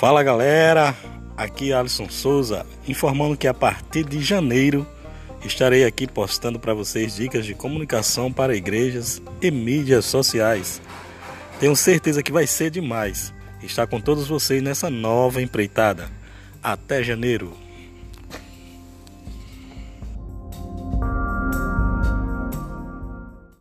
Fala galera, aqui é Alisson Souza, informando que a partir de janeiro estarei aqui postando para vocês dicas de comunicação para igrejas e mídias sociais. Tenho certeza que vai ser demais estar com todos vocês nessa nova empreitada. Até janeiro!